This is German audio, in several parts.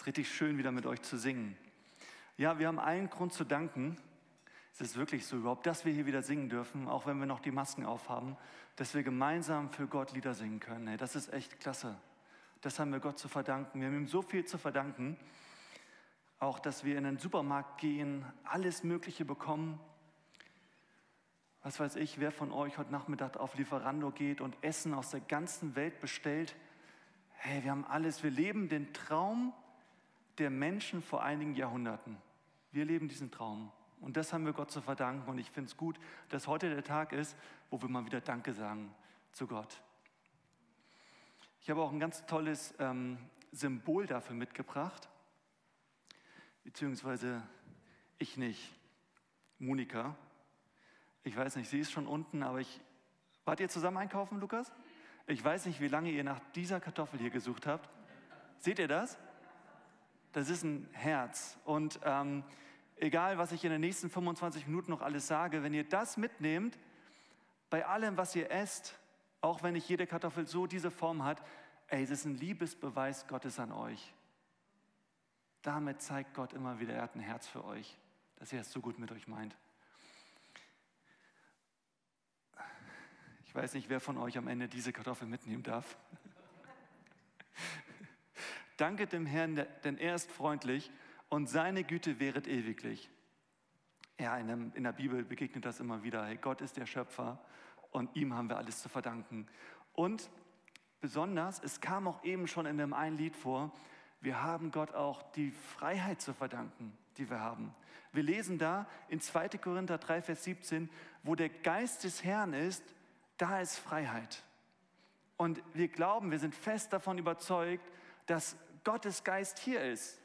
Ist richtig schön, wieder mit euch zu singen. Ja, wir haben allen Grund zu danken. Es ist wirklich so überhaupt, dass wir hier wieder singen dürfen, auch wenn wir noch die Masken aufhaben, dass wir gemeinsam für Gott Lieder singen können. Hey, das ist echt klasse. Das haben wir Gott zu verdanken. Wir haben ihm so viel zu verdanken. Auch, dass wir in den Supermarkt gehen, alles Mögliche bekommen. Was weiß ich, wer von euch heute Nachmittag auf Lieferando geht und Essen aus der ganzen Welt bestellt. Hey, wir haben alles. Wir leben den Traum der Menschen vor einigen Jahrhunderten. Wir leben diesen Traum. Und das haben wir Gott zu verdanken. Und ich finde es gut, dass heute der Tag ist, wo wir mal wieder Danke sagen zu Gott. Ich habe auch ein ganz tolles ähm, Symbol dafür mitgebracht. Beziehungsweise ich nicht. Monika. Ich weiß nicht, sie ist schon unten, aber ich. Wart ihr zusammen einkaufen, Lukas? Ich weiß nicht, wie lange ihr nach dieser Kartoffel hier gesucht habt. Seht ihr das? Das ist ein Herz. Und ähm, egal, was ich in den nächsten 25 Minuten noch alles sage, wenn ihr das mitnehmt, bei allem, was ihr esst, auch wenn nicht jede Kartoffel so diese Form hat, ey, es ist ein Liebesbeweis Gottes an euch. Damit zeigt Gott immer wieder, er hat ein Herz für euch, dass er es so gut mit euch meint. Ich weiß nicht, wer von euch am Ende diese Kartoffel mitnehmen darf. Danket dem Herrn, denn er ist freundlich und seine Güte wäret ewiglich. Ja, in, dem, in der Bibel begegnet das immer wieder. Hey, Gott ist der Schöpfer und ihm haben wir alles zu verdanken. Und besonders, es kam auch eben schon in dem einen Lied vor, wir haben Gott auch die Freiheit zu verdanken, die wir haben. Wir lesen da in 2. Korinther 3, Vers 17, wo der Geist des Herrn ist, da ist Freiheit. Und wir glauben, wir sind fest davon überzeugt, dass Gottes Geist hier ist,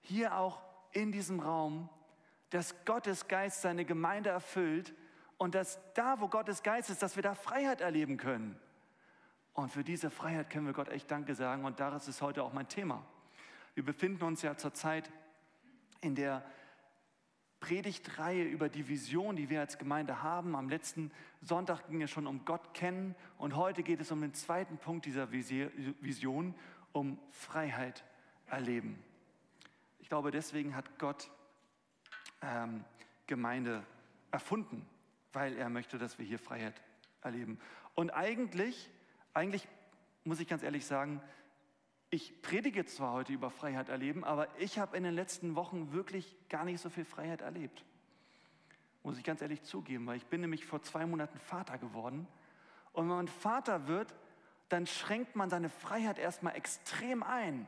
hier auch in diesem Raum, dass Gottes Geist seine Gemeinde erfüllt und dass da, wo Gottes Geist ist, dass wir da Freiheit erleben können. Und für diese Freiheit können wir Gott echt Danke sagen und daraus ist heute auch mein Thema. Wir befinden uns ja zurzeit in der Predigtreihe über die Vision, die wir als Gemeinde haben. Am letzten Sonntag ging es schon um Gott kennen und heute geht es um den zweiten Punkt dieser Vision, um Freiheit erleben. Ich glaube, deswegen hat Gott ähm, Gemeinde erfunden, weil er möchte, dass wir hier Freiheit erleben. Und eigentlich, eigentlich muss ich ganz ehrlich sagen, ich predige zwar heute über Freiheit erleben, aber ich habe in den letzten Wochen wirklich gar nicht so viel Freiheit erlebt. Muss ich ganz ehrlich zugeben, weil ich bin nämlich vor zwei Monaten Vater geworden. Und wenn man Vater wird, dann schränkt man seine Freiheit erstmal extrem ein.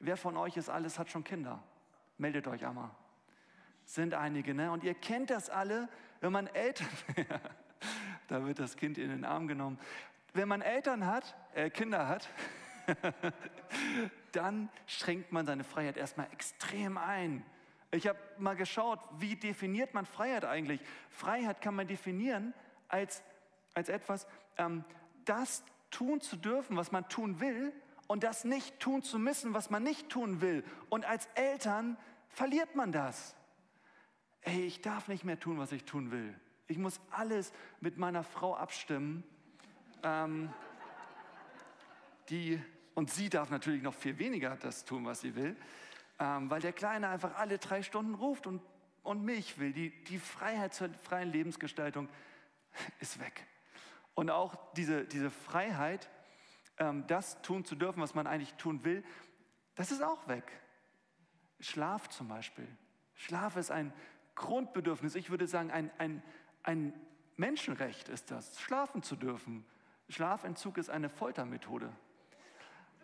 Wer von euch ist alles, hat schon Kinder? Meldet euch einmal. Sind einige, ne? Und ihr kennt das alle, wenn man Eltern, da wird das Kind in den Arm genommen. Wenn man Eltern hat, äh, Kinder hat, dann schränkt man seine Freiheit erstmal extrem ein. Ich habe mal geschaut, wie definiert man Freiheit eigentlich? Freiheit kann man definieren als, als etwas, ähm, das tun zu dürfen, was man tun will und das nicht tun zu müssen, was man nicht tun will. Und als Eltern verliert man das. Ey, ich darf nicht mehr tun, was ich tun will. Ich muss alles mit meiner Frau abstimmen. Ähm, die, und sie darf natürlich noch viel weniger das tun, was sie will, ähm, weil der Kleine einfach alle drei Stunden ruft und, und mich will. Die, die Freiheit zur freien Lebensgestaltung ist weg. Und auch diese, diese Freiheit, ähm, das tun zu dürfen, was man eigentlich tun will, das ist auch weg. Schlaf zum Beispiel. Schlaf ist ein Grundbedürfnis. Ich würde sagen, ein, ein, ein Menschenrecht ist das, schlafen zu dürfen. Schlafentzug ist eine Foltermethode.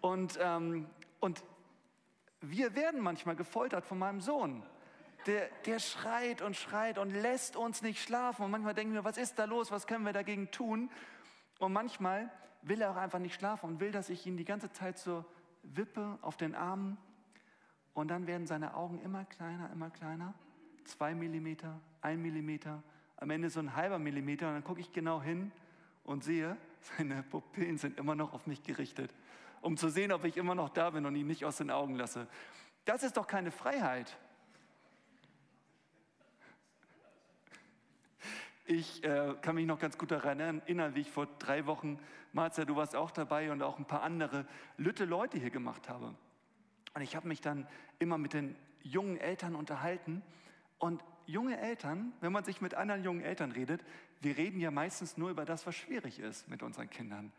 Und, ähm, und wir werden manchmal gefoltert von meinem Sohn. Der, der schreit und schreit und lässt uns nicht schlafen. Und manchmal denken wir, was ist da los? Was können wir dagegen tun? Und manchmal will er auch einfach nicht schlafen und will, dass ich ihn die ganze Zeit so wippe auf den Armen. Und dann werden seine Augen immer kleiner, immer kleiner. Zwei Millimeter, ein Millimeter, am Ende so ein halber Millimeter. Und dann gucke ich genau hin und sehe, seine Pupillen sind immer noch auf mich gerichtet um zu sehen, ob ich immer noch da bin und ihn nicht aus den Augen lasse. Das ist doch keine Freiheit. Ich äh, kann mich noch ganz gut daran erinnern, wie ich vor drei Wochen, Marcia, du warst auch dabei und auch ein paar andere Lütte Leute hier gemacht habe. Und ich habe mich dann immer mit den jungen Eltern unterhalten. Und junge Eltern, wenn man sich mit anderen jungen Eltern redet, wir reden ja meistens nur über das, was schwierig ist mit unseren Kindern.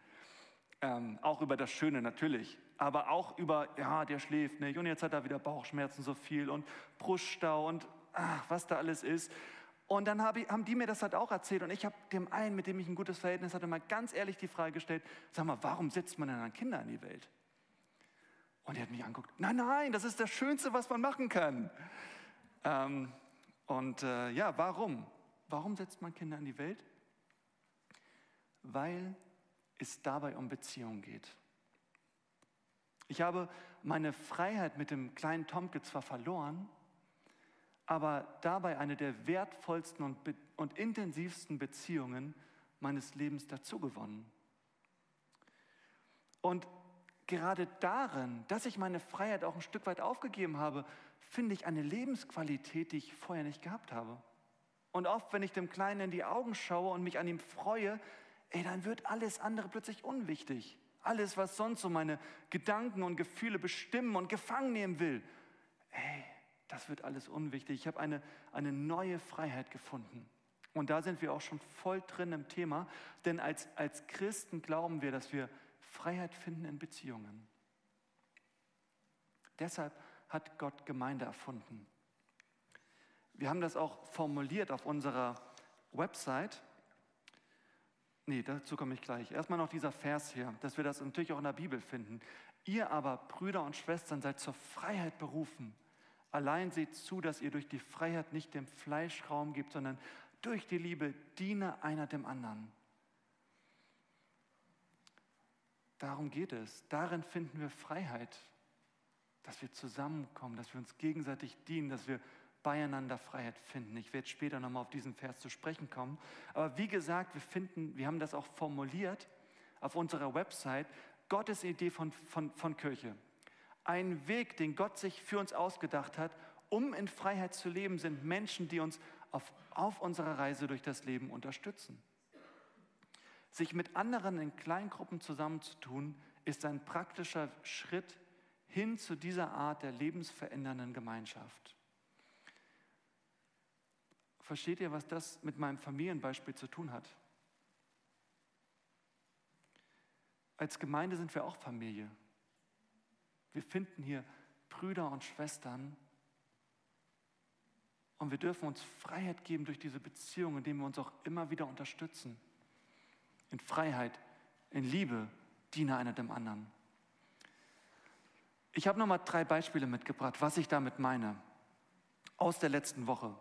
Ähm, auch über das Schöne natürlich, aber auch über, ja, der schläft nicht und jetzt hat er wieder Bauchschmerzen so viel und Bruststau und ach, was da alles ist. Und dann haben die mir das halt auch erzählt und ich habe dem einen, mit dem ich ein gutes Verhältnis hatte, mal ganz ehrlich die Frage gestellt, sag mal, warum setzt man denn dann Kinder in die Welt? Und er hat mich angeguckt, nein, nein, das ist das Schönste, was man machen kann. Ähm, und äh, ja, warum? Warum setzt man Kinder in die Welt? Weil es dabei um Beziehung geht. Ich habe meine Freiheit mit dem kleinen Tomke zwar verloren, aber dabei eine der wertvollsten und, und intensivsten Beziehungen meines Lebens dazugewonnen. Und gerade darin, dass ich meine Freiheit auch ein Stück weit aufgegeben habe, finde ich eine Lebensqualität, die ich vorher nicht gehabt habe. Und oft, wenn ich dem Kleinen in die Augen schaue und mich an ihm freue, ey, dann wird alles andere plötzlich unwichtig. Alles, was sonst so meine Gedanken und Gefühle bestimmen und gefangen nehmen will, ey, das wird alles unwichtig. Ich habe eine, eine neue Freiheit gefunden. Und da sind wir auch schon voll drin im Thema, denn als, als Christen glauben wir, dass wir Freiheit finden in Beziehungen. Deshalb hat Gott Gemeinde erfunden. Wir haben das auch formuliert auf unserer Website. Nee, dazu komme ich gleich. Erstmal noch dieser Vers hier, dass wir das natürlich auch in der Bibel finden. Ihr aber, Brüder und Schwestern, seid zur Freiheit berufen. Allein seht zu, dass ihr durch die Freiheit nicht dem Fleisch Raum gebt, sondern durch die Liebe diene einer dem anderen. Darum geht es. Darin finden wir Freiheit, dass wir zusammenkommen, dass wir uns gegenseitig dienen, dass wir beieinander Freiheit finden. Ich werde später nochmal auf diesen Vers zu sprechen kommen. Aber wie gesagt, wir finden, wir haben das auch formuliert auf unserer Website, Gottes Idee von, von, von Kirche. Ein Weg, den Gott sich für uns ausgedacht hat, um in Freiheit zu leben, sind Menschen, die uns auf, auf unserer Reise durch das Leben unterstützen. Sich mit anderen in Kleingruppen zusammenzutun, ist ein praktischer Schritt hin zu dieser Art der lebensverändernden Gemeinschaft. Versteht ihr, was das mit meinem Familienbeispiel zu tun hat? Als Gemeinde sind wir auch Familie. Wir finden hier Brüder und Schwestern und wir dürfen uns Freiheit geben durch diese Beziehung, indem wir uns auch immer wieder unterstützen. In Freiheit, in Liebe, diene einer dem anderen. Ich habe nochmal drei Beispiele mitgebracht, was ich damit meine, aus der letzten Woche.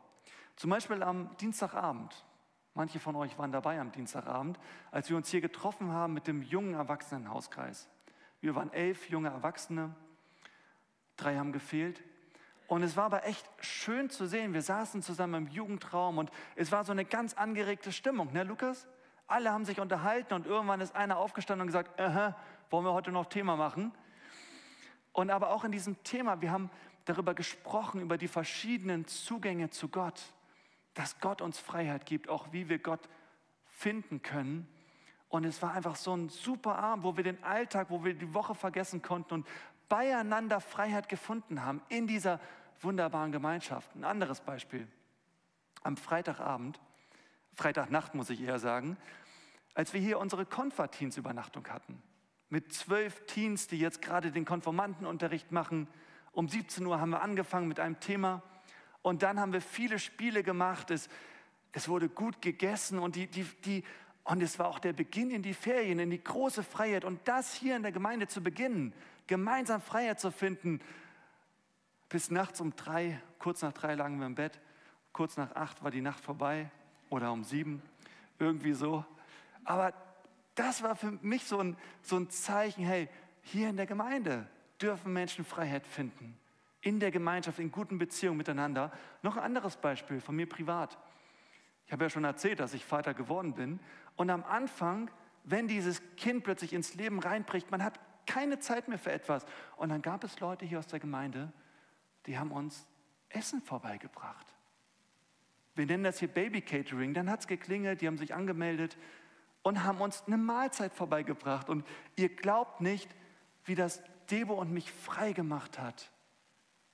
Zum Beispiel am Dienstagabend. Manche von euch waren dabei am Dienstagabend, als wir uns hier getroffen haben mit dem jungen Erwachsenenhauskreis. Wir waren elf junge Erwachsene, drei haben gefehlt. Und es war aber echt schön zu sehen. Wir saßen zusammen im Jugendraum und es war so eine ganz angeregte Stimmung, ne, Lukas? Alle haben sich unterhalten und irgendwann ist einer aufgestanden und gesagt: Aha, wollen wir heute noch Thema machen? Und aber auch in diesem Thema, wir haben darüber gesprochen, über die verschiedenen Zugänge zu Gott dass Gott uns Freiheit gibt, auch wie wir Gott finden können. Und es war einfach so ein super Abend, wo wir den Alltag, wo wir die Woche vergessen konnten und beieinander Freiheit gefunden haben in dieser wunderbaren Gemeinschaft. Ein anderes Beispiel. Am Freitagabend, Freitagnacht muss ich eher sagen, als wir hier unsere Konferteens-Übernachtung hatten. Mit zwölf Teens, die jetzt gerade den Konformantenunterricht machen. Um 17 Uhr haben wir angefangen mit einem Thema, und dann haben wir viele Spiele gemacht. Es, es wurde gut gegessen und, die, die, die, und es war auch der Beginn in die Ferien, in die große Freiheit. Und das hier in der Gemeinde zu beginnen, gemeinsam Freiheit zu finden, bis nachts um drei, kurz nach drei lagen wir im Bett, kurz nach acht war die Nacht vorbei oder um sieben, irgendwie so. Aber das war für mich so ein, so ein Zeichen, hey, hier in der Gemeinde dürfen Menschen Freiheit finden in der Gemeinschaft, in guten Beziehungen miteinander. Noch ein anderes Beispiel von mir privat. Ich habe ja schon erzählt, dass ich Vater geworden bin. Und am Anfang, wenn dieses Kind plötzlich ins Leben reinbricht, man hat keine Zeit mehr für etwas. Und dann gab es Leute hier aus der Gemeinde, die haben uns Essen vorbeigebracht. Wir nennen das hier Baby Catering. Dann hat es geklingelt, die haben sich angemeldet und haben uns eine Mahlzeit vorbeigebracht. Und ihr glaubt nicht, wie das Debo und mich frei gemacht hat.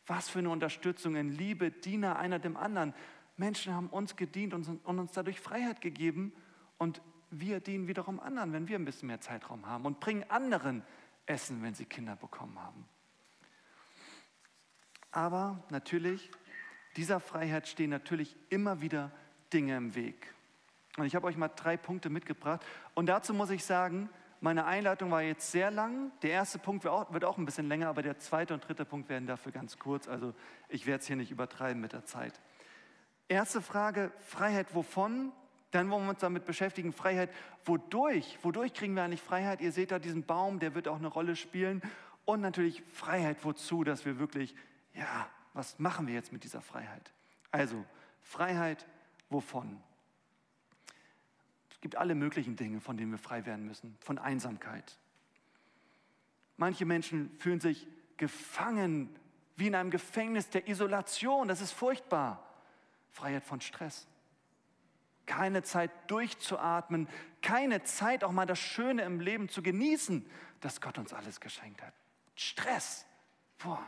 Was für eine Unterstützung in Liebe, Diener einer dem anderen. Menschen haben uns gedient und uns dadurch Freiheit gegeben und wir dienen wiederum anderen, wenn wir ein bisschen mehr Zeitraum haben und bringen anderen Essen, wenn sie Kinder bekommen haben. Aber natürlich, dieser Freiheit stehen natürlich immer wieder Dinge im Weg. Und ich habe euch mal drei Punkte mitgebracht. Und dazu muss ich sagen, meine Einleitung war jetzt sehr lang. Der erste Punkt wird auch, wird auch ein bisschen länger, aber der zweite und dritte Punkt werden dafür ganz kurz. Also ich werde es hier nicht übertreiben mit der Zeit. Erste Frage, Freiheit wovon? Dann wollen wir uns damit beschäftigen, Freiheit wodurch? Wodurch kriegen wir eigentlich Freiheit? Ihr seht da diesen Baum, der wird auch eine Rolle spielen. Und natürlich Freiheit wozu, dass wir wirklich, ja, was machen wir jetzt mit dieser Freiheit? Also, Freiheit wovon? Es gibt alle möglichen Dinge, von denen wir frei werden müssen. Von Einsamkeit. Manche Menschen fühlen sich gefangen, wie in einem Gefängnis der Isolation. Das ist furchtbar. Freiheit von Stress. Keine Zeit durchzuatmen, keine Zeit auch mal das Schöne im Leben zu genießen, das Gott uns alles geschenkt hat. Stress. Boah.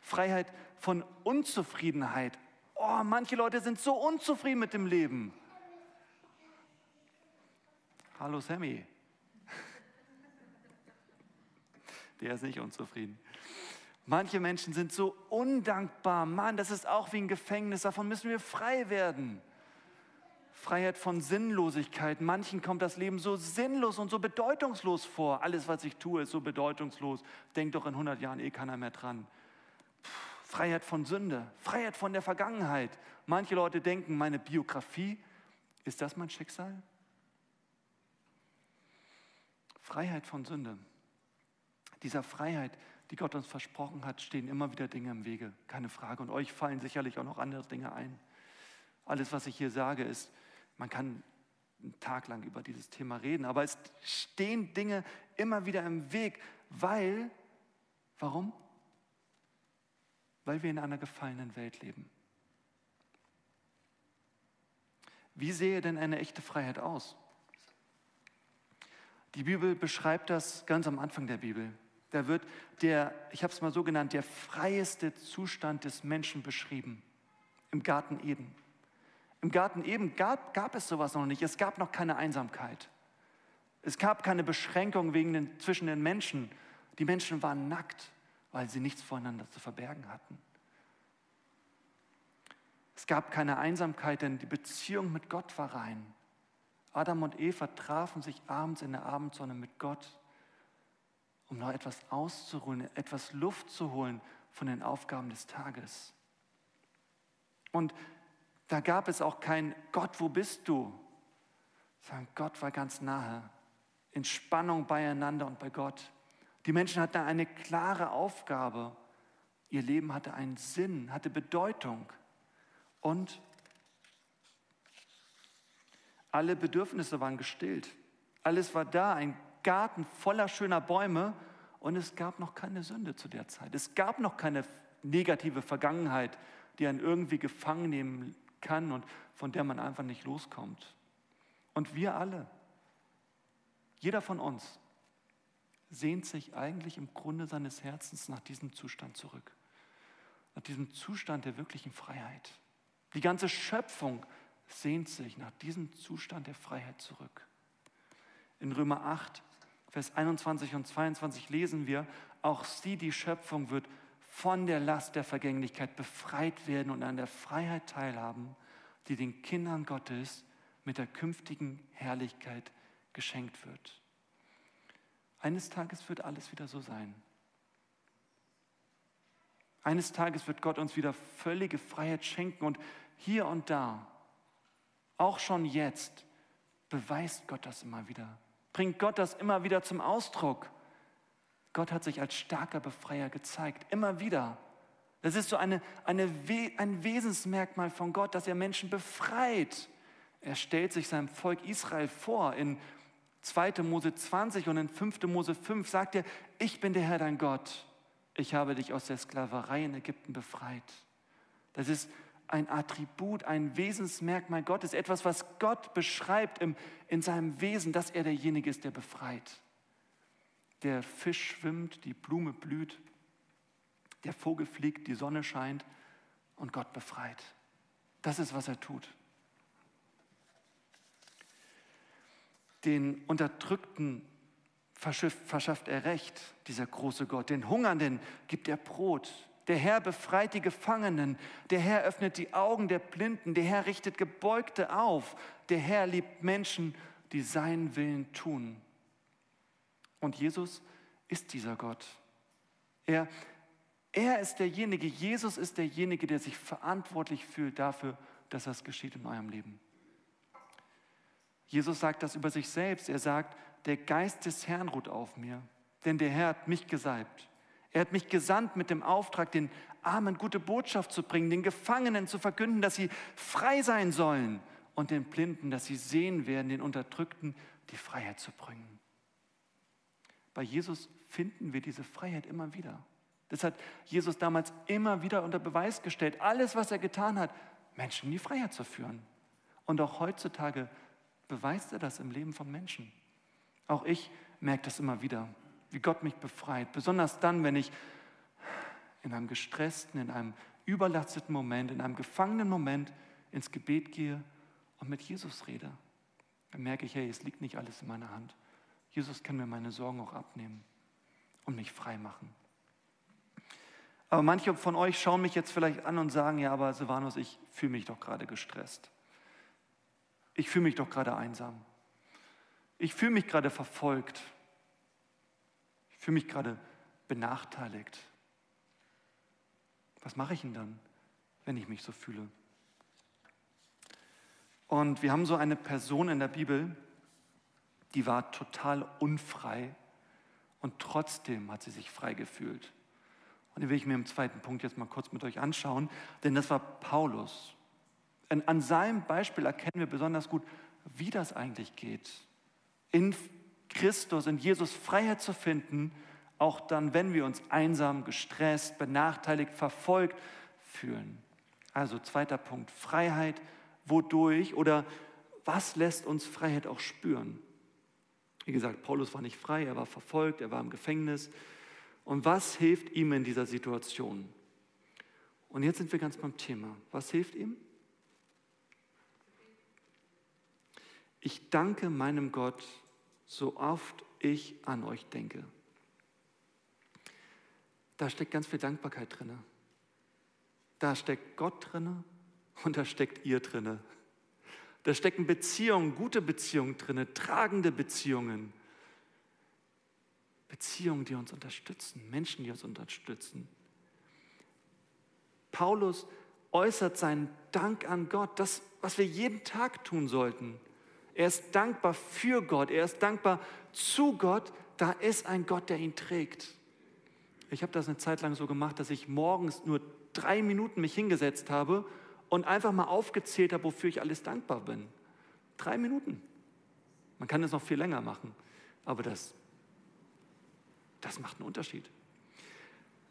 Freiheit von Unzufriedenheit. Oh, manche Leute sind so unzufrieden mit dem Leben. Hallo Sammy. Der ist nicht unzufrieden. Manche Menschen sind so undankbar. Mann, das ist auch wie ein Gefängnis. Davon müssen wir frei werden. Freiheit von Sinnlosigkeit. Manchen kommt das Leben so sinnlos und so bedeutungslos vor. Alles, was ich tue, ist so bedeutungslos. Denk doch in 100 Jahren eh keiner mehr dran. Freiheit von Sünde, Freiheit von der Vergangenheit. Manche Leute denken, meine Biografie, ist das mein Schicksal? Freiheit von Sünde. Dieser Freiheit, die Gott uns versprochen hat, stehen immer wieder Dinge im Wege, keine Frage. Und euch fallen sicherlich auch noch andere Dinge ein. Alles, was ich hier sage, ist, man kann einen Tag lang über dieses Thema reden, aber es stehen Dinge immer wieder im Weg, weil, warum? weil wir in einer gefallenen Welt leben. Wie sehe denn eine echte Freiheit aus? Die Bibel beschreibt das ganz am Anfang der Bibel. Da wird der, ich habe es mal so genannt, der freieste Zustand des Menschen beschrieben im Garten Eden. Im Garten Eden gab, gab es sowas noch nicht. Es gab noch keine Einsamkeit. Es gab keine Beschränkung wegen den, zwischen den Menschen. Die Menschen waren nackt weil sie nichts voreinander zu verbergen hatten. Es gab keine Einsamkeit, denn die Beziehung mit Gott war rein. Adam und Eva trafen sich abends in der Abendsonne mit Gott, um noch etwas auszuruhen, etwas Luft zu holen von den Aufgaben des Tages. Und da gab es auch kein Gott, wo bist du? Sondern Gott war ganz nahe, in Spannung beieinander und bei Gott. Die Menschen hatten eine klare Aufgabe. Ihr Leben hatte einen Sinn, hatte Bedeutung. Und alle Bedürfnisse waren gestillt. Alles war da, ein Garten voller schöner Bäume und es gab noch keine Sünde zu der Zeit. Es gab noch keine negative Vergangenheit, die einen irgendwie gefangen nehmen kann und von der man einfach nicht loskommt. Und wir alle, jeder von uns, sehnt sich eigentlich im Grunde seines Herzens nach diesem Zustand zurück. Nach diesem Zustand der wirklichen Freiheit. Die ganze Schöpfung sehnt sich nach diesem Zustand der Freiheit zurück. In Römer 8, Vers 21 und 22 lesen wir, auch sie, die Schöpfung, wird von der Last der Vergänglichkeit befreit werden und an der Freiheit teilhaben, die den Kindern Gottes mit der künftigen Herrlichkeit geschenkt wird. Eines Tages wird alles wieder so sein. Eines Tages wird Gott uns wieder völlige Freiheit schenken und hier und da, auch schon jetzt, beweist Gott das immer wieder, bringt Gott das immer wieder zum Ausdruck. Gott hat sich als starker Befreier gezeigt, immer wieder. Das ist so eine, eine, ein Wesensmerkmal von Gott, dass er Menschen befreit. Er stellt sich seinem Volk Israel vor in 2. Mose 20 und in 5. Mose 5 sagt er, ich bin der Herr dein Gott. Ich habe dich aus der Sklaverei in Ägypten befreit. Das ist ein Attribut, ein Wesensmerkmal Gottes, etwas, was Gott beschreibt im, in seinem Wesen, dass er derjenige ist, der befreit. Der Fisch schwimmt, die Blume blüht, der Vogel fliegt, die Sonne scheint und Gott befreit. Das ist, was er tut. Den Unterdrückten verschafft er Recht, dieser große Gott. Den Hungernden gibt er Brot. Der Herr befreit die Gefangenen. Der Herr öffnet die Augen der Blinden. Der Herr richtet Gebeugte auf. Der Herr liebt Menschen, die seinen Willen tun. Und Jesus ist dieser Gott. Er, er ist derjenige, Jesus ist derjenige, der sich verantwortlich fühlt dafür, dass das geschieht in eurem Leben. Jesus sagt das über sich selbst. Er sagt, der Geist des Herrn ruht auf mir, denn der Herr hat mich gesalbt. Er hat mich gesandt mit dem Auftrag, den Armen gute Botschaft zu bringen, den Gefangenen zu verkünden, dass sie frei sein sollen und den Blinden, dass sie sehen werden, den Unterdrückten die Freiheit zu bringen. Bei Jesus finden wir diese Freiheit immer wieder. Das hat Jesus damals immer wieder unter Beweis gestellt. Alles, was er getan hat, Menschen in die Freiheit zu führen. Und auch heutzutage beweist er das im Leben von Menschen. Auch ich merke das immer wieder, wie Gott mich befreit. Besonders dann, wenn ich in einem gestressten, in einem überlasteten Moment, in einem gefangenen Moment ins Gebet gehe und mit Jesus rede. Dann merke ich, hey, es liegt nicht alles in meiner Hand. Jesus kann mir meine Sorgen auch abnehmen und mich frei machen. Aber manche von euch schauen mich jetzt vielleicht an und sagen, ja, aber Silvanus, ich fühle mich doch gerade gestresst. Ich fühle mich doch gerade einsam. Ich fühle mich gerade verfolgt. Ich fühle mich gerade benachteiligt. Was mache ich denn dann, wenn ich mich so fühle? Und wir haben so eine Person in der Bibel, die war total unfrei und trotzdem hat sie sich frei gefühlt. Und den will ich mir im zweiten Punkt jetzt mal kurz mit euch anschauen, denn das war Paulus. Und an seinem Beispiel erkennen wir besonders gut, wie das eigentlich geht in Christus, in Jesus Freiheit zu finden, auch dann, wenn wir uns einsam, gestresst, benachteiligt, verfolgt fühlen. Also zweiter Punkt, Freiheit, wodurch oder was lässt uns Freiheit auch spüren? Wie gesagt, Paulus war nicht frei, er war verfolgt, er war im Gefängnis. Und was hilft ihm in dieser Situation? Und jetzt sind wir ganz beim Thema. Was hilft ihm? Ich danke meinem Gott, so oft ich an euch denke. Da steckt ganz viel Dankbarkeit drin. Da steckt Gott drin und da steckt ihr drin. Da stecken Beziehungen, gute Beziehungen drin, tragende Beziehungen. Beziehungen, die uns unterstützen, Menschen, die uns unterstützen. Paulus äußert seinen Dank an Gott, das, was wir jeden Tag tun sollten. Er ist dankbar für Gott. Er ist dankbar zu Gott. Da ist ein Gott, der ihn trägt. Ich habe das eine Zeit lang so gemacht, dass ich morgens nur drei Minuten mich hingesetzt habe und einfach mal aufgezählt habe, wofür ich alles dankbar bin. Drei Minuten. Man kann es noch viel länger machen, aber das, das macht einen Unterschied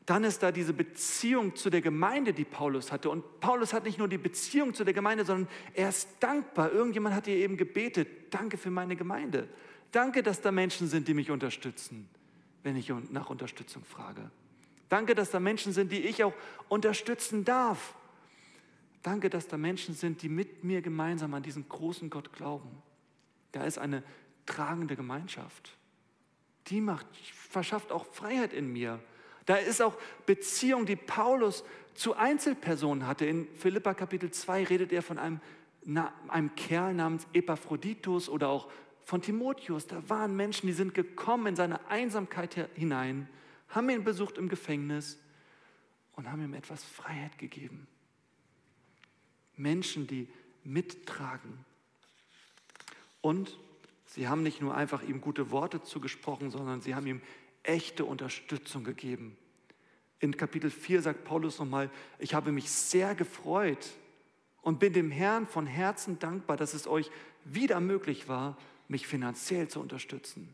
dann ist da diese Beziehung zu der Gemeinde, die Paulus hatte. Und Paulus hat nicht nur die Beziehung zu der Gemeinde, sondern er ist dankbar. Irgendjemand hat ihr eben gebetet, danke für meine Gemeinde. Danke, dass da Menschen sind, die mich unterstützen, wenn ich nach Unterstützung frage. Danke, dass da Menschen sind, die ich auch unterstützen darf. Danke, dass da Menschen sind, die mit mir gemeinsam an diesen großen Gott glauben. Da ist eine tragende Gemeinschaft. Die macht, verschafft auch Freiheit in mir. Da ist auch Beziehung, die Paulus zu Einzelpersonen hatte. In Philippa Kapitel 2 redet er von einem, einem Kerl namens Epaphroditus oder auch von Timotheus. Da waren Menschen, die sind gekommen in seine Einsamkeit hinein, haben ihn besucht im Gefängnis und haben ihm etwas Freiheit gegeben. Menschen, die mittragen. Und sie haben nicht nur einfach ihm gute Worte zugesprochen, sondern sie haben ihm echte Unterstützung gegeben. In Kapitel 4 sagt Paulus nochmal, ich habe mich sehr gefreut und bin dem Herrn von Herzen dankbar, dass es euch wieder möglich war, mich finanziell zu unterstützen.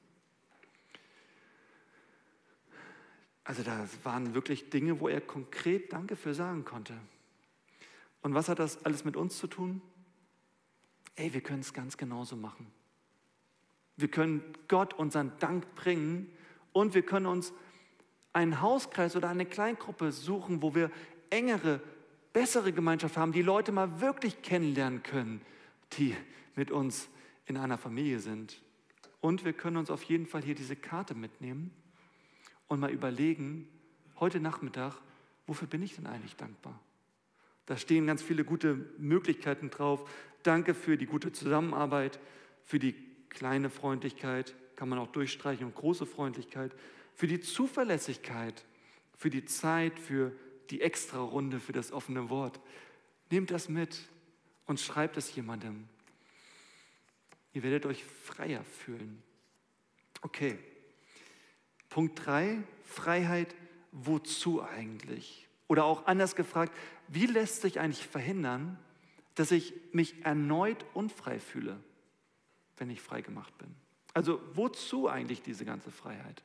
Also da waren wirklich Dinge, wo er konkret Danke für sagen konnte. Und was hat das alles mit uns zu tun? Ey, wir können es ganz genauso machen. Wir können Gott unseren Dank bringen Und wir können uns einen Hauskreis oder eine Kleingruppe suchen, wo wir engere, bessere Gemeinschaft haben, die Leute mal wirklich kennenlernen können, die mit uns in einer Familie sind. Und wir können uns auf jeden Fall hier diese Karte mitnehmen und mal überlegen, heute Nachmittag, wofür bin ich denn eigentlich dankbar? Da stehen ganz viele gute Möglichkeiten drauf. Danke für die gute Zusammenarbeit, für die kleine Freundlichkeit, kann man auch durchstreichen, und große Freundlichkeit, für die Zuverlässigkeit, für die Zeit, für die extra Runde, für das offene Wort. Nehmt das mit und schreibt es jemandem. Ihr werdet euch freier fühlen. Okay. Punkt 3, Freiheit, wozu eigentlich? Oder auch anders gefragt, wie lässt sich eigentlich verhindern, dass ich mich erneut unfrei fühle, wenn ich frei gemacht bin? Also wozu eigentlich diese ganze Freiheit,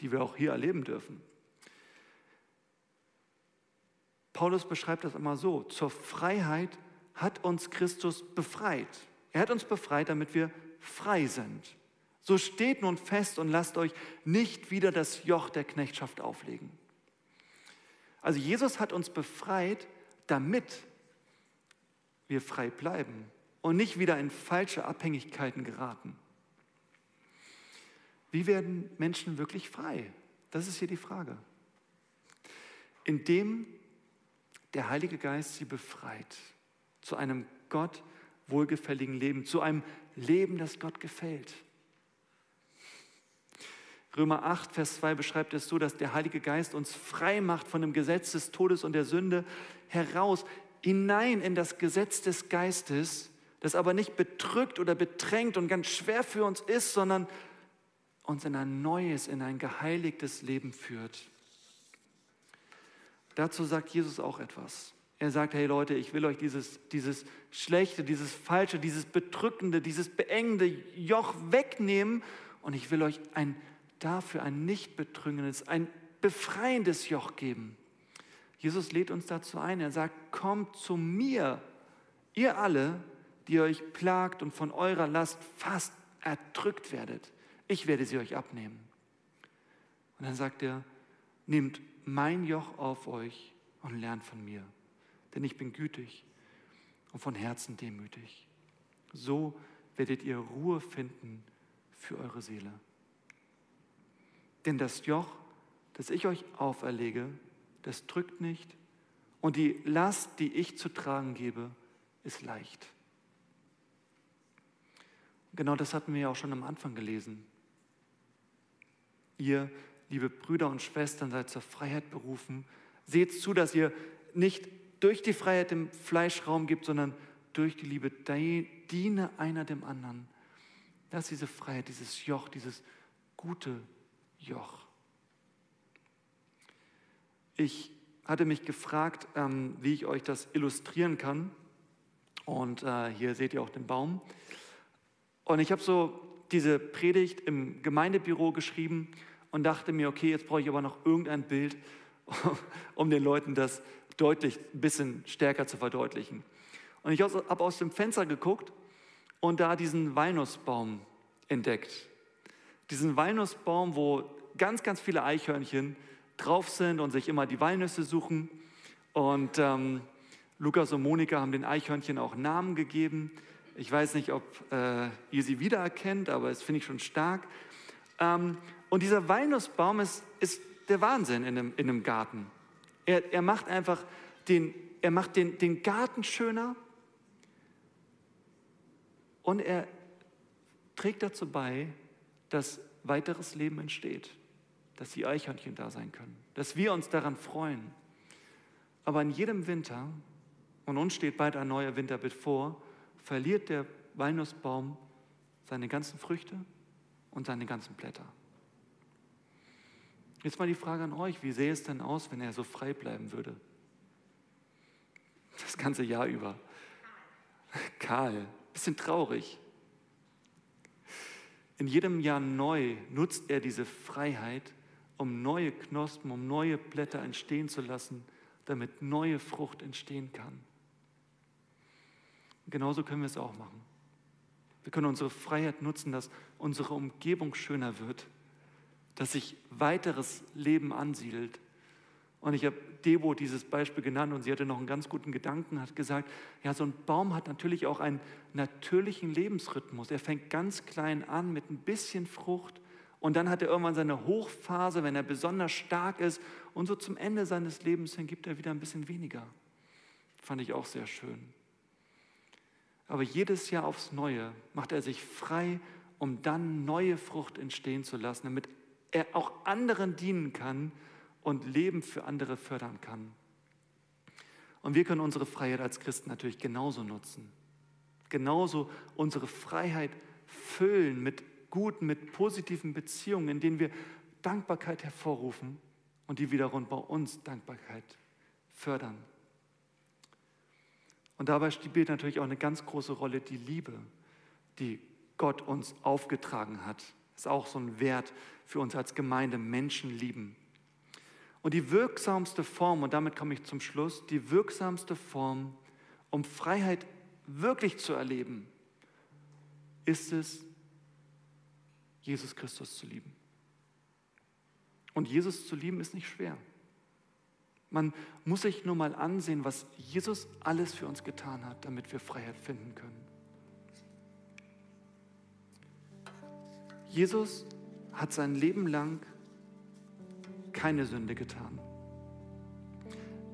die wir auch hier erleben dürfen? Paulus beschreibt das immer so, zur Freiheit hat uns Christus befreit. Er hat uns befreit, damit wir frei sind. So steht nun fest und lasst euch nicht wieder das Joch der Knechtschaft auflegen. Also Jesus hat uns befreit, damit wir frei bleiben und nicht wieder in falsche Abhängigkeiten geraten. Wie werden Menschen wirklich frei? Das ist hier die Frage. Indem der Heilige Geist sie befreit zu einem Gott wohlgefälligen Leben, zu einem Leben, das Gott gefällt. Römer 8, Vers 2 beschreibt es so, dass der Heilige Geist uns frei macht von dem Gesetz des Todes und der Sünde heraus, hinein in das Gesetz des Geistes, das aber nicht bedrückt oder bedrängt und ganz schwer für uns ist, sondern uns in ein neues, in ein geheiligtes Leben führt. Dazu sagt Jesus auch etwas. Er sagt, hey Leute, ich will euch dieses, dieses Schlechte, dieses Falsche, dieses Bedrückende, dieses beengende Joch wegnehmen und ich will euch ein, dafür ein nicht bedrückendes, ein befreiendes Joch geben. Jesus lädt uns dazu ein. Er sagt, kommt zu mir, ihr alle, die euch plagt und von eurer Last fast erdrückt werdet. Ich werde sie euch abnehmen. Und dann sagt er, nehmt mein Joch auf euch und lernt von mir denn ich bin gütig und von Herzen demütig. So werdet ihr Ruhe finden für eure Seele. Denn das Joch, das ich euch auferlege, das drückt nicht und die Last, die ich zu tragen gebe, ist leicht. Genau das hatten wir ja auch schon am Anfang gelesen. Ihr, liebe Brüder und Schwestern, seid zur Freiheit berufen. Seht zu, dass ihr nicht durch die Freiheit dem Fleisch Raum gibt, sondern durch die Liebe diene einer dem anderen. Das ist diese Freiheit, dieses Joch, dieses gute Joch. Ich hatte mich gefragt, ähm, wie ich euch das illustrieren kann. Und äh, hier seht ihr auch den Baum. Und ich habe so diese Predigt im Gemeindebüro geschrieben und dachte mir, okay, jetzt brauche ich aber noch irgendein Bild, um den Leuten das deutlich, ein bisschen stärker zu verdeutlichen. Und ich habe aus dem Fenster geguckt und da diesen Walnussbaum entdeckt. Diesen Walnussbaum, wo ganz, ganz viele Eichhörnchen drauf sind und sich immer die Walnüsse suchen. Und ähm, Lukas und Monika haben den Eichhörnchen auch Namen gegeben. Ich weiß nicht, ob äh, ihr sie wiedererkennt, aber das finde ich schon stark. Ähm, und dieser Walnussbaum ist, ist der Wahnsinn in einem, in einem Garten. Er, er macht einfach den, er macht den, den Garten schöner und er trägt dazu bei, dass weiteres Leben entsteht, dass die Eichhörnchen da sein können, dass wir uns daran freuen. Aber in jedem Winter, und uns steht bald ein neuer Winter bevor, verliert der Walnussbaum seine ganzen Früchte und seine ganzen Blätter. Jetzt mal die Frage an euch, wie sähe es denn aus, wenn er so frei bleiben würde? Das ganze Jahr über. Kahl, bisschen traurig. In jedem Jahr neu nutzt er diese Freiheit, um neue Knospen, um neue Blätter entstehen zu lassen, damit neue Frucht entstehen kann. genauso können wir es auch machen. Wir können unsere Freiheit nutzen, dass unsere Umgebung schöner wird, dass sich weiteres Leben ansiedelt. Und ich habe Debo dieses Beispiel genannt und sie hatte noch einen ganz guten Gedanken, hat gesagt, ja, so ein Baum hat natürlich auch einen natürlichen Lebensrhythmus. Er fängt ganz klein an mit ein bisschen Frucht und dann hat er irgendwann seine Hochphase, wenn er besonders stark ist und so zum Ende seines Lebens hin gibt er wieder ein bisschen weniger. Fand ich auch sehr schön. Aber jedes Jahr aufs Neue macht er sich frei, um dann neue Frucht entstehen zu lassen, damit er auch anderen dienen kann und Leben für andere fördern kann. Und wir können unsere Freiheit als Christen natürlich genauso nutzen. Genauso unsere Freiheit füllen mit guten, mit positiven Beziehungen, in denen wir Dankbarkeit hervorrufen und die wiederum bei uns Dankbarkeit fördern. Und dabei spielt natürlich auch eine ganz große Rolle die Liebe, die Gott uns aufgetragen hat. Das ist auch so ein Wert für uns als Gemeinde, Menschen lieben. Und die wirksamste Form, und damit komme ich zum Schluss, die wirksamste Form, um Freiheit wirklich zu erleben, ist es, Jesus Christus zu lieben. Und Jesus zu lieben ist nicht schwer. Man muss sich nur mal ansehen, was Jesus alles für uns getan hat, damit wir Freiheit finden können. Jesus hat sein Leben lang keine Sünde getan.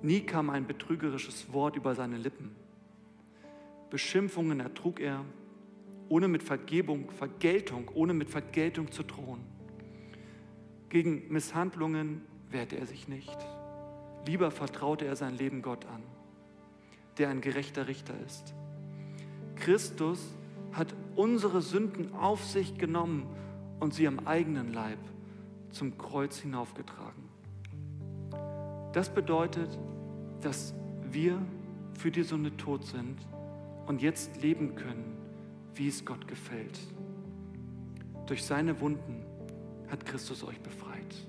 Nie kam ein betrügerisches Wort über seine Lippen. Beschimpfungen ertrug er, ohne mit Vergebung, Vergeltung, ohne mit Vergeltung zu drohen. Gegen Misshandlungen wehrte er sich nicht. Lieber vertraute er sein Leben Gott an, der ein gerechter Richter ist. Christus hat unsere Sünden auf sich genommen und sie am eigenen Leib zum Kreuz hinaufgetragen. Das bedeutet, dass wir für die Sünde tot sind und jetzt leben können, wie es Gott gefällt. Durch seine Wunden hat Christus euch befreit.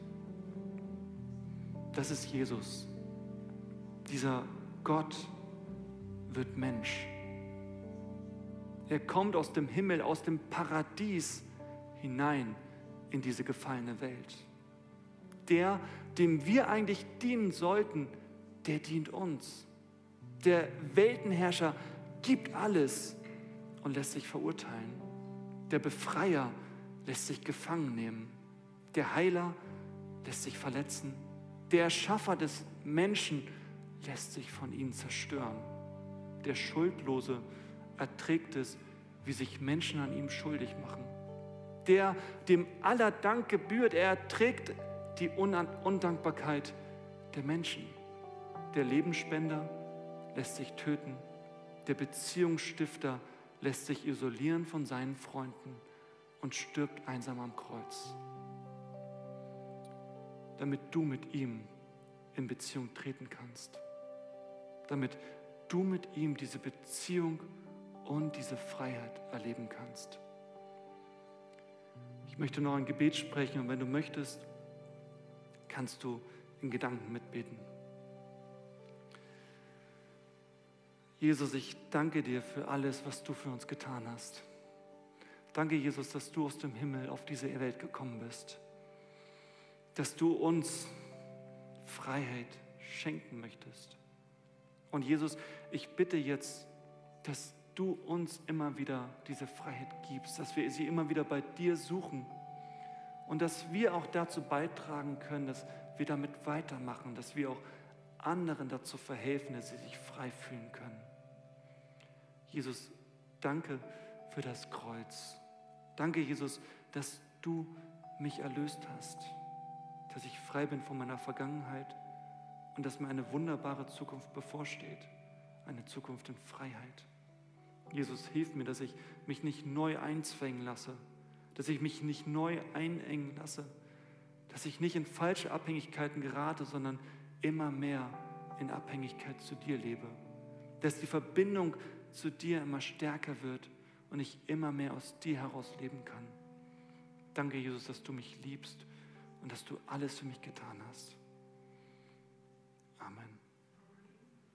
Das ist Jesus. Dieser Gott wird Mensch. Er kommt aus dem Himmel, aus dem Paradies hinein in diese gefallene Welt. Der, dem wir eigentlich dienen sollten, der dient uns. Der Weltenherrscher gibt alles und lässt sich verurteilen. Der Befreier lässt sich gefangen nehmen. Der Heiler lässt sich verletzen. Der Schaffer des Menschen lässt sich von ihnen zerstören. Der Schuldlose erträgt es, wie sich Menschen an ihm schuldig machen der dem aller Dank gebührt. Er trägt die Undankbarkeit der Menschen. Der Lebensspender lässt sich töten. Der Beziehungsstifter lässt sich isolieren von seinen Freunden und stirbt einsam am Kreuz. Damit du mit ihm in Beziehung treten kannst. Damit du mit ihm diese Beziehung und diese Freiheit erleben kannst. Ich möchte noch ein Gebet sprechen und wenn du möchtest, kannst du in Gedanken mitbeten. Jesus, ich danke dir für alles, was du für uns getan hast. Danke, Jesus, dass du aus dem Himmel auf diese Welt gekommen bist. Dass du uns Freiheit schenken möchtest. Und Jesus, ich bitte jetzt, dass du uns immer wieder diese Freiheit gibst, dass wir sie immer wieder bei dir suchen und dass wir auch dazu beitragen können, dass wir damit weitermachen, dass wir auch anderen dazu verhelfen, dass sie sich frei fühlen können. Jesus, danke für das Kreuz. Danke, Jesus, dass du mich erlöst hast, dass ich frei bin von meiner Vergangenheit und dass mir eine wunderbare Zukunft bevorsteht, eine Zukunft in Freiheit. Jesus, hilf mir, dass ich mich nicht neu einzwängen lasse, dass ich mich nicht neu einengen lasse, dass ich nicht in falsche Abhängigkeiten gerate, sondern immer mehr in Abhängigkeit zu dir lebe, dass die Verbindung zu dir immer stärker wird und ich immer mehr aus dir heraus leben kann. Danke, Jesus, dass du mich liebst und dass du alles für mich getan hast.